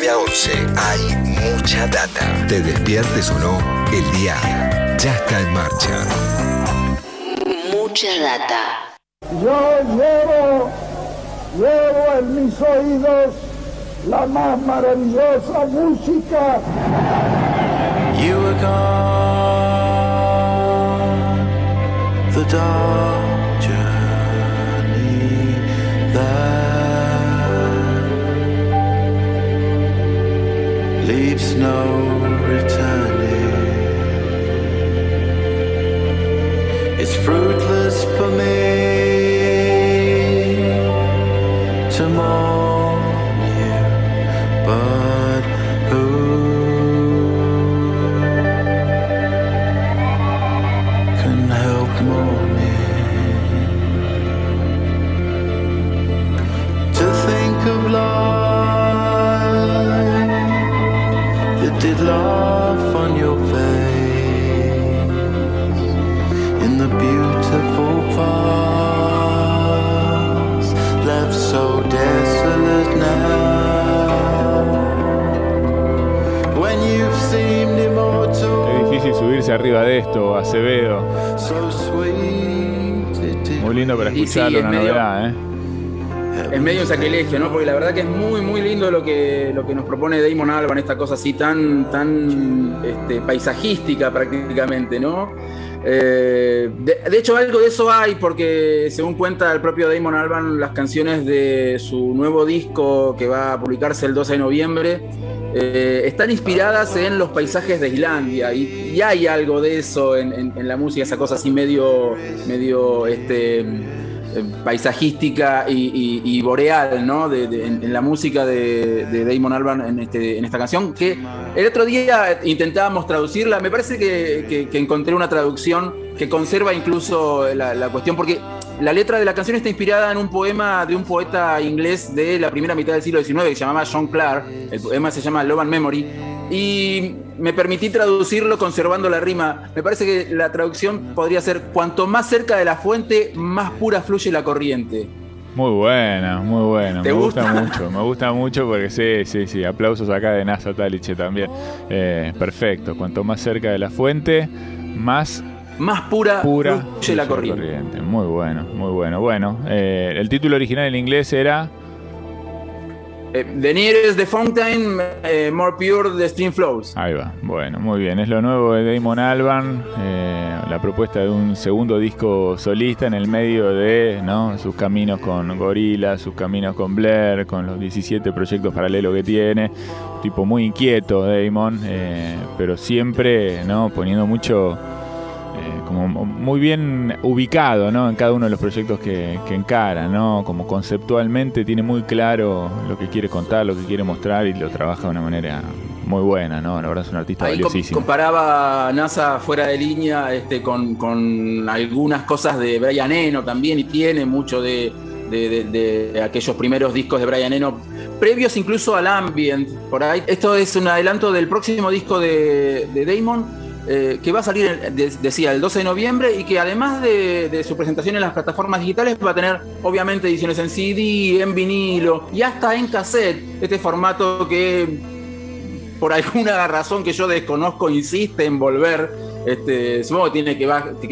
9 a 11 hay mucha data. Te despiertes o no, el día ya está en marcha. Mucha data. Yo llevo, llevo en mis oídos la más maravillosa música. You were gone, the dark journey that fruitless for me arriba de esto, Acevedo. Muy lindo para sí, escucharlo, es una medio- novedad, ¿eh? Es medio un sacrilegio, ¿no? Porque la verdad que es muy, muy lindo lo que, lo que nos propone Damon Albarn, esta cosa así tan, tan este, paisajística prácticamente, ¿no? Eh, de, de hecho, algo de eso hay, porque según cuenta el propio Damon Albarn, las canciones de su nuevo disco que va a publicarse el 12 de noviembre eh, están inspiradas en los paisajes de Islandia y, y hay algo de eso en, la música, esa cosa así medio, medio este, eh, paisajística y, boreal, ¿no? De- en, la música de, de Damon Albarn en, este, en esta canción, que el otro día intentábamos traducirla, me parece que encontré una traducción que conserva incluso la, la cuestión, porque la letra de la canción está inspirada en un poema de un poeta inglés de la primera mitad del siglo XIX que se llamaba John Clark, el poema se llama Love and Memory, y me permití traducirlo conservando la rima. Me parece que la traducción podría ser, cuanto más cerca de la fuente, más pura fluye la corriente. Muy buena, muy buena. ¿Te me gusta? gusta? mucho, me gusta mucho porque sí, sí, sí. Aplausos acá de NASA Taliche también. Eh, perfecto. Cuanto más cerca de la fuente, más Más pura, pura fluye la corriente. Muy bueno, muy bueno. Bueno, eh, el título original en inglés era Eh, the nearest the fountain, eh, more pure the stream flows. Ahí va, bueno, muy bien. Es lo nuevo de Damon Albarn, eh, la propuesta de un segundo disco solista en el medio de ¿no? sus caminos con Gorilla, sus caminos con Blair, con los 17 proyectos paralelos que tiene. Tipo muy inquieto, Damon, pero siempre ¿no? poniendo mucho, como muy bien ubicado ¿no? en cada uno de los proyectos que, que encara, ¿no? como conceptualmente tiene muy claro lo que quiere contar, lo que quiere mostrar y lo trabaja de una manera muy buena, ¿no? La verdad es un artista Ahí valiosísimo. comparaba NASA fuera de línea este, con, con algunas cosas de Brian Eno también y tiene mucho de, de- de- de aquellos primeros discos de Brian Eno, previos incluso al Ambient. Por ahí. Esto es un adelanto del próximo disco de, de Damon. Eh, que va a salir, decía, el 12 de noviembre y que además de, su presentación en las plataformas digitales va a tener obviamente ediciones en CD, en vinilo y hasta en cassette, este formato que por alguna razón que yo desconozco, insiste en volver. Este, supongo tiene que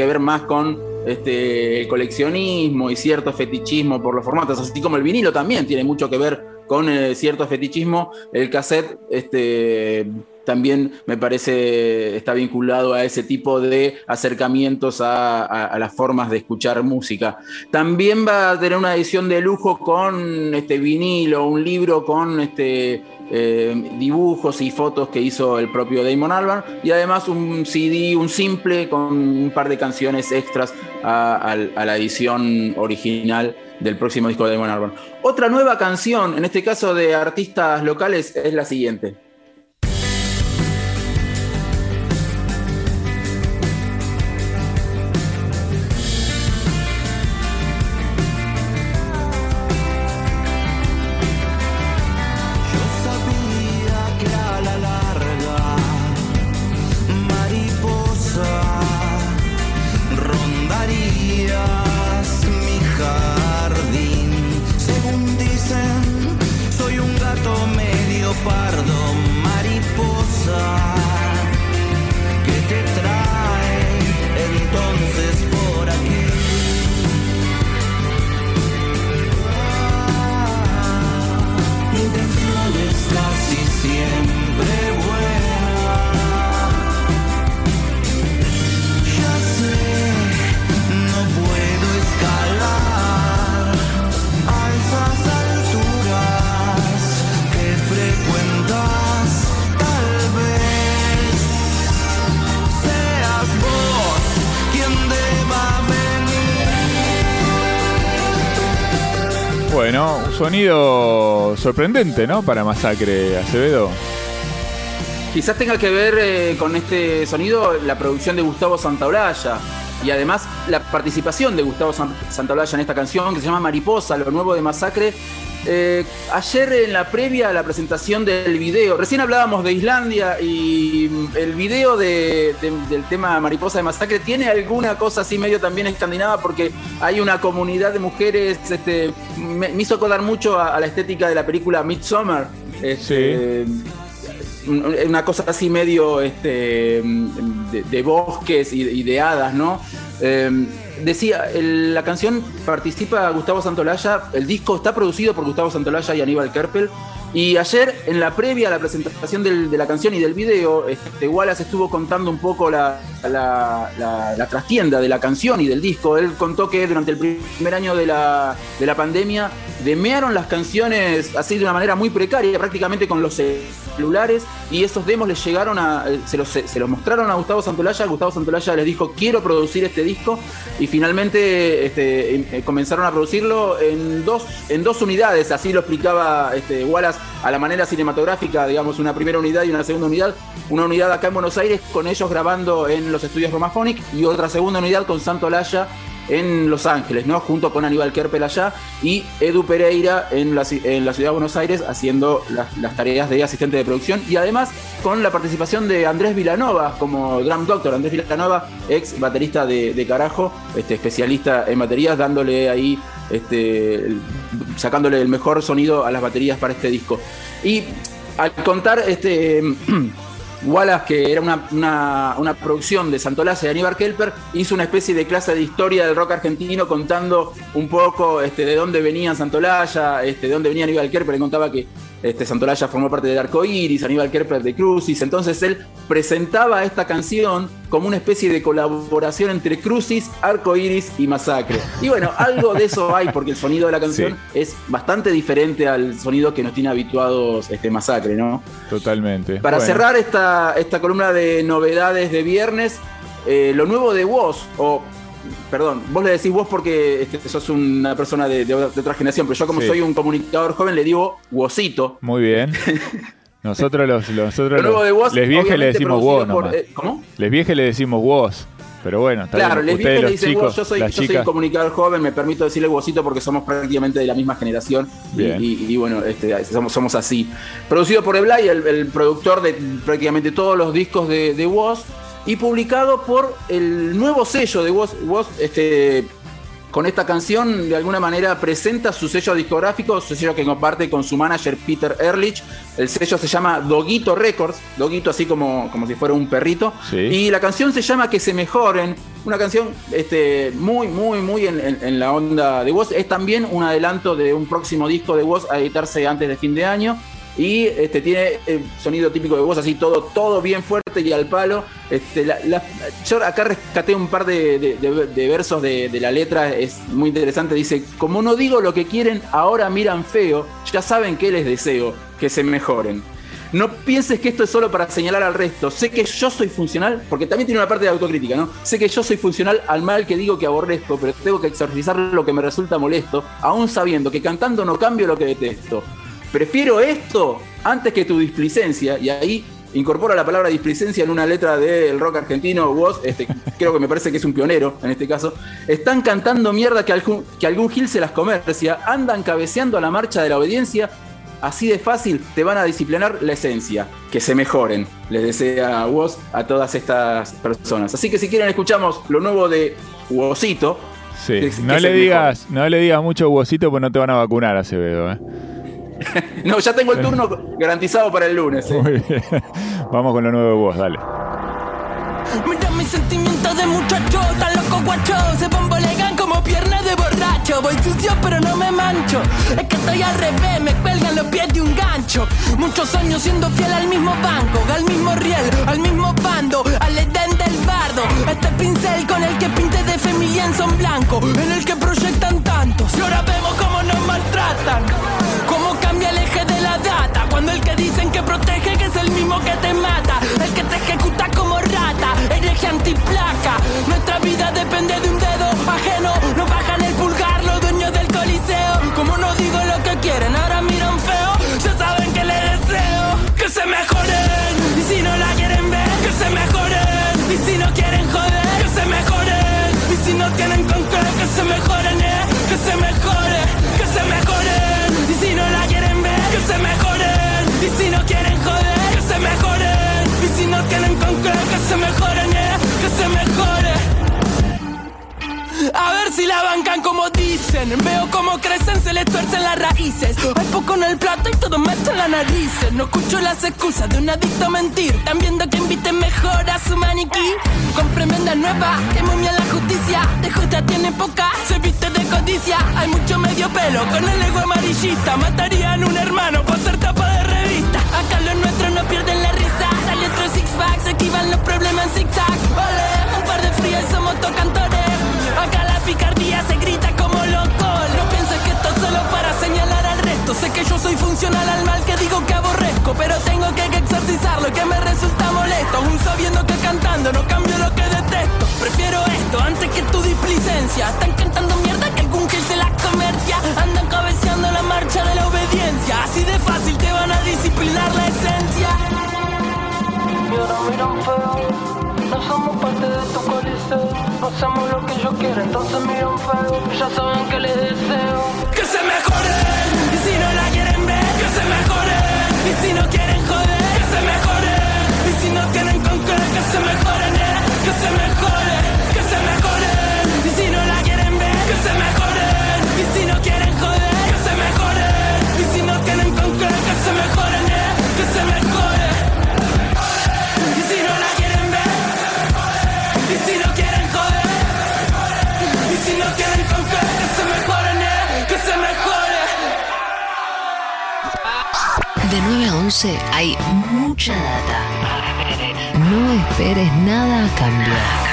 ver más con este, el coleccionismo y cierto fetichismo por los formatos, así como el vinilo también tiene mucho que ver con eh, cierto fetichismo. El cassette este, también me parece está vinculado a ese tipo de acercamientos a, las formas de escuchar música. También va a tener una edición de lujo con este vinilo, un libro con este eh, dibujos y fotos que hizo el propio Damon Albarn y además un CD, un simple con un par de canciones extras a, a la edición original del próximo disco de Damon Albarn. Otra nueva canción, en este caso de artistas locales, es la siguiente. Bueno, un sonido sorprendente, ¿no? Para Masacre Acevedo. Quizás tenga que ver eh, con este sonido la producción de Gustavo Santaolalla y además la participación de Gustavo San- Santaolalla en esta canción que se llama Mariposa, lo nuevo de Masacre. Eh, ayer en la previa a la presentación del video, recién hablábamos de Islandia y mm, el video de- de- del tema Mariposa de Masacre tiene alguna cosa así medio también escandinava porque hay una comunidad de mujeres, este, me, me hizo acordar mucho a, a la estética de la película Midsommar. Este, una cosa así medio este, de, de bosques y, y de hadas, ¿no? Eh, decía, la canción participa Gustavo Santolaya, el disco está producido por Gustavo Santolaya y Aníbal Kerpel. Y ayer, en la previa a la presentación de la canción y del video, este, Wallace estuvo contando un poco la trastienda de la canción y del disco. Él contó que durante el primer año de la, de la pandemia demearon las canciones así de una manera muy precaria, prácticamente con los celulares, y esos demos les llegaron a. se los, se los mostraron a Gustavo Santolaya. Gustavo Santolaya les dijo: Quiero producir este disco, y finalmente este, eh, comenzaron a producirlo en dos, en dos unidades, así lo explicaba este, Wallace a la manera cinematográfica, digamos, una primera unidad y una segunda unidad. Una unidad acá en Buenos Aires con ellos grabando en los estudios Romaphonic y otra segunda unidad con Santo Laya en Los Ángeles, ¿no? Junto con Aníbal Kerpel allá y Edu Pereira en la, en la ciudad de Buenos Aires haciendo las, las tareas de asistente de producción y además con la participación de Andrés Vilanova como drum doctor. Andrés Vilanova, ex baterista de, de Carajo, este, especialista en baterías, dándole ahí, este, sacándole el mejor sonido a las baterías para este disco. Y al contar este. Wallace, que era una, una- una producción de Santolaya y Aníbal Kelper, hizo una especie de clase de historia del rock argentino contando un poco este, de dónde venían Santolaya, este, de dónde venía Aníbal Kerper. Le contaba que este, Santolaya formó parte del Arco Iris, Aníbal Kerper de Crucis. Entonces él presentaba esta canción como una especie de colaboración entre Crucis, Arco Iris y Masacre. Y bueno, algo de eso hay, porque el sonido de la canción es bastante diferente al sonido que nos tiene habituados este, Masacre, ¿no? Totalmente. Para Bueno, cerrar esta, esta columna de novedades de viernes, eh, lo nuevo de Woz, o perdón, vos le decís vos porque este, sos una persona de, de otra- de otra generación, pero yo como Sí. soy un comunicador joven le digo Wozito. Muy bien. Nosotros los, nosotros de los les viejes le decimos vos por- nomás. eh, ¿Cómo? Les viejes le decimos vos. Pero bueno, está Claro, bien. les viejes le dicen Woz, yo soy, yo soy chicas, comunicador joven, me permito decirle Wozito porque somos prácticamente de la misma generación. Y, Bien. y- y bueno, este, somos, somos así. Producido por Eblay, el, el productor de prácticamente todos los discos de, de Woz, y publicado por el nuevo sello de Woz. Woz, este, con esta canción, de alguna manera, presenta su sello discográfico, su sello que comparte con su manager Peter Ehrlich. El sello se llama Doguito Records, Doguito así como, como si fuera un perrito. Sí. Y la canción se llama Que se mejoren. Una canción este, muy, muy, muy en, en- en la onda de Woz. Es también un adelanto de un próximo disco de Woz a editarse antes de fin de año. Y este, tiene el sonido típico de Woz, así todo, todo bien fuerte y al palo. Este, la- yo acá rescaté un par de, de- de- versos de, de la letra, es muy interesante. Dice, como no digo lo que quieren, ahora miran feo, ya saben que les deseo, que se mejoren. No pienses que esto es solo para señalar al resto. Sé que yo soy funcional, porque también tiene una parte de autocrítica, ¿no? Sé que yo soy funcional al mal que digo que aborrezco, pero tengo que exorcizar lo que me resulta molesto, aún sabiendo que cantando no cambio lo que detesto. Prefiero esto antes que tu displicencia, y ahí incorpora la palabra displicencia en una letra del rock argentino, vos, este, creo que me parece que es un pionero en este caso. Están cantando mierda que algún, que algún gil se las comercia, andan cabeceando a la marcha de la obediencia, Así de fácil te van a disciplinar la esencia. Que se mejoren, les desea Woz a todas estas personas. Así que si quieren escuchamos lo nuevo de Wozito. Sí. que- No le digas, no le digas mucho huesito porque no te van a vacunar, Acevedo. ¿eh? no, ya tengo el turno garantizado para el lunes. ¿eh? Muy bien. Vamos con lo nuevo de vos, dale. Mira mis sentimientos de muchacho, tan loco guacho Se bombolegan como piernas de borracho Voy sucio pero no me mancho Es que estoy al revés, me cuelgan los pies de un gancho Muchos años siendo fiel al mismo banco Al mismo riel, al mismo bando Al edén del bardo Este pincel con el que pinte de familia son blanco En el que proyectan tantos Y ahora vemos cómo nos maltratan Veo cómo crecen, se les tuercen las raíces. Hay poco en el plato y todo meto en la nariz. No escucho las excusas de un adicto a mentir. Están viendo que inviten mejor a su maniquí. Con tremenda nueva, que momia la justicia. De justa tiene poca, se viste de codicia. Hay mucho medio pelo con el ego amarillista. Matarían un hermano por ser tapa de revista. Acá los nuestros no pierden la risa. Sale otro six pack, se esquivan los problemas en zigzag. Ole, un par de frías somos tocantores. Acá la picardía se grita como Aún sabiendo que cantando no cambio lo que detesto. Prefiero esto antes que tu displicencia. Están cantando mierda que algún gil se la comercia. Andan cabeceando la marcha de la obediencia. Así de fácil te van a disciplinar la esencia. Y ahora miran feo. No somos parte de tu coliseo. Hacemos lo que yo quiero, entonces miran feo. Ya saben que les deseo. Se mejore, que se mejoren. Y si no la quieren ver, que se mejoren. Y si no quieren joder, que se mejoren. Y si no tienen con qué, que se mejoren, eh. Que se mejore. Y si no la quieren ver, y si no quieren joder, y si no quieren con qué, que se mejoren, eh. Que se mejore. De 9 a 11 hay mucha data. No esperes nada a cambio.